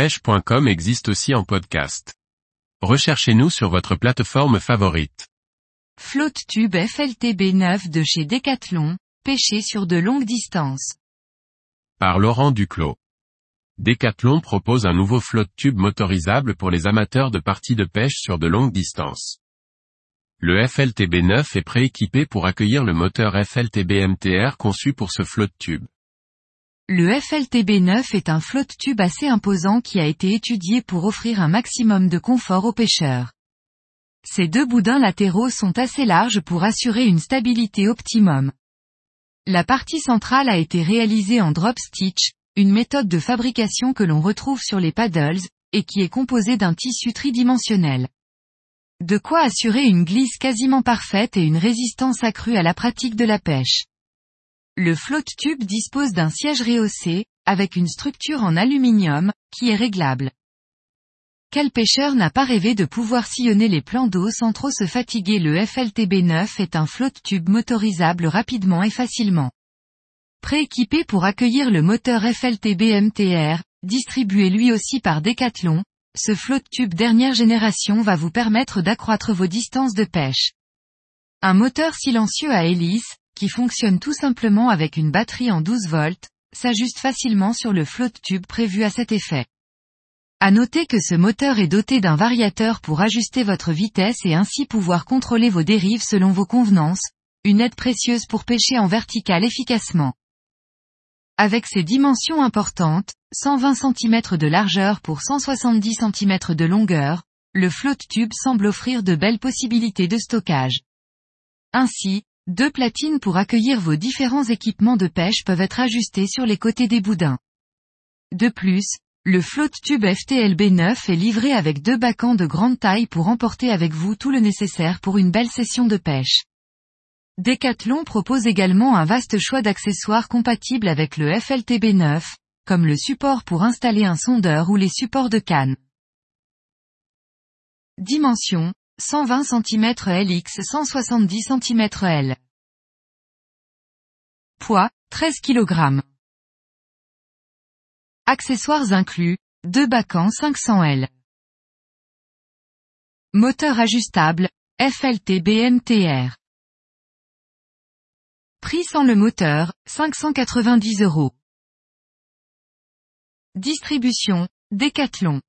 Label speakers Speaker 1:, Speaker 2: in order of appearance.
Speaker 1: pêche.com existe aussi en podcast. Recherchez-nous sur votre plateforme favorite.
Speaker 2: Flotte tube FLTB 9 de chez Decathlon, pêché sur de longues distances.
Speaker 1: Par Laurent Duclos. Decathlon propose un nouveau flotte tube motorisable pour les amateurs de parties de pêche sur de longues distances. Le FLTB 9 est prééquipé pour accueillir le moteur FLTB MTR conçu pour ce flotte tube.
Speaker 2: Le FLTB9 est un flotte tube assez imposant qui a été étudié pour offrir un maximum de confort aux pêcheurs. Ces deux boudins latéraux sont assez larges pour assurer une stabilité optimum. La partie centrale a été réalisée en drop stitch, une méthode de fabrication que l'on retrouve sur les paddles, et qui est composée d'un tissu tridimensionnel. De quoi assurer une glisse quasiment parfaite et une résistance accrue à la pratique de la pêche. Le flotte tube dispose d'un siège rehaussé, avec une structure en aluminium, qui est réglable. Quel pêcheur n'a pas rêvé de pouvoir sillonner les plans d'eau sans trop se fatiguer? Le FLTB9 est un flotte tube motorisable rapidement et facilement. Prééquipé pour accueillir le moteur FLTB MTR, distribué lui aussi par Decathlon, ce flotte tube dernière génération va vous permettre d'accroître vos distances de pêche. Un moteur silencieux à hélice, qui fonctionne tout simplement avec une batterie en 12 volts, s'ajuste facilement sur le flotte tube prévu à cet effet. À noter que ce moteur est doté d'un variateur pour ajuster votre vitesse et ainsi pouvoir contrôler vos dérives selon vos convenances, une aide précieuse pour pêcher en vertical efficacement. Avec ses dimensions importantes, 120 cm de largeur pour 170 cm de longueur, le flotte tube semble offrir de belles possibilités de stockage. Ainsi, deux platines pour accueillir vos différents équipements de pêche peuvent être ajustées sur les côtés des boudins. De plus, le flotte tube FTLB 9 est livré avec deux bacans de grande taille pour emporter avec vous tout le nécessaire pour une belle session de pêche. Decathlon propose également un vaste choix d'accessoires compatibles avec le FLTB 9, comme le support pour installer un sondeur ou les supports de canne. Dimension, 120 cm LX 170 cm L. Poids, 13 kg. Accessoires inclus, 2 bacans 500 L. Moteur ajustable, FLT BMTR. Prix sans le moteur, 590 euros. Distribution, Décathlon.